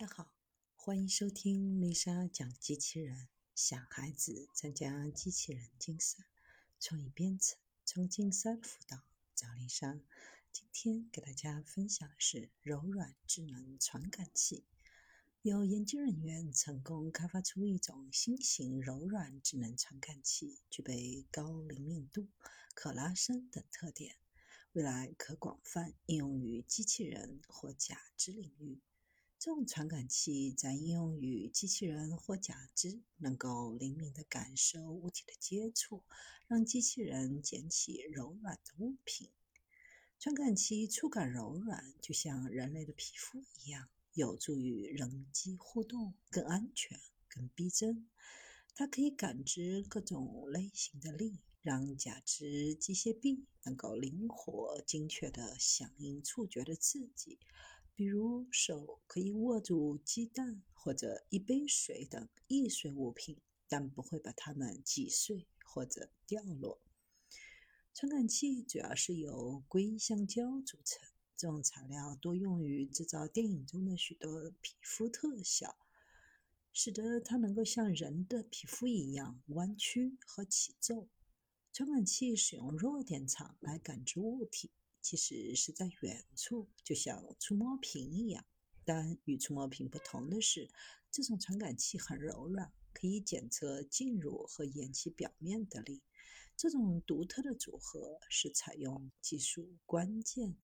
大家好，欢迎收听丽莎讲机器人。小孩子参加机器人竞赛、创意编程、创竞赛辅导，找丽莎。今天给大家分享的是柔软智能传感器。有研究人员成功开发出一种新型柔软智能传感器，具备高灵敏度、可拉伸等特点，未来可广泛应用于机器人或假肢领域。这种传感器在应用于机器人或假肢，能够灵敏地感受物体的接触，让机器人捡起柔软的物品。传感器触感柔软，就像人类的皮肤一样，有助于人机互动更安全、更逼真。它可以感知各种类型的力，让假肢机械臂能够灵活、精确地响应触觉的刺激。比如，手可以握住鸡蛋或者一杯水等易碎物品，但不会把它们挤碎或者掉落。传感器主要是由硅橡胶组成，这种材料多用于制造电影中的许多皮肤特效，使得它能够像人的皮肤一样弯曲和起皱。传感器使用弱电场来感知物体。其实是在远处，就像触摸屏一样。但与触摸屏不同的是，这种传感器很柔软，可以检测进入和延期表面的力。这种独特的组合是采用技术关键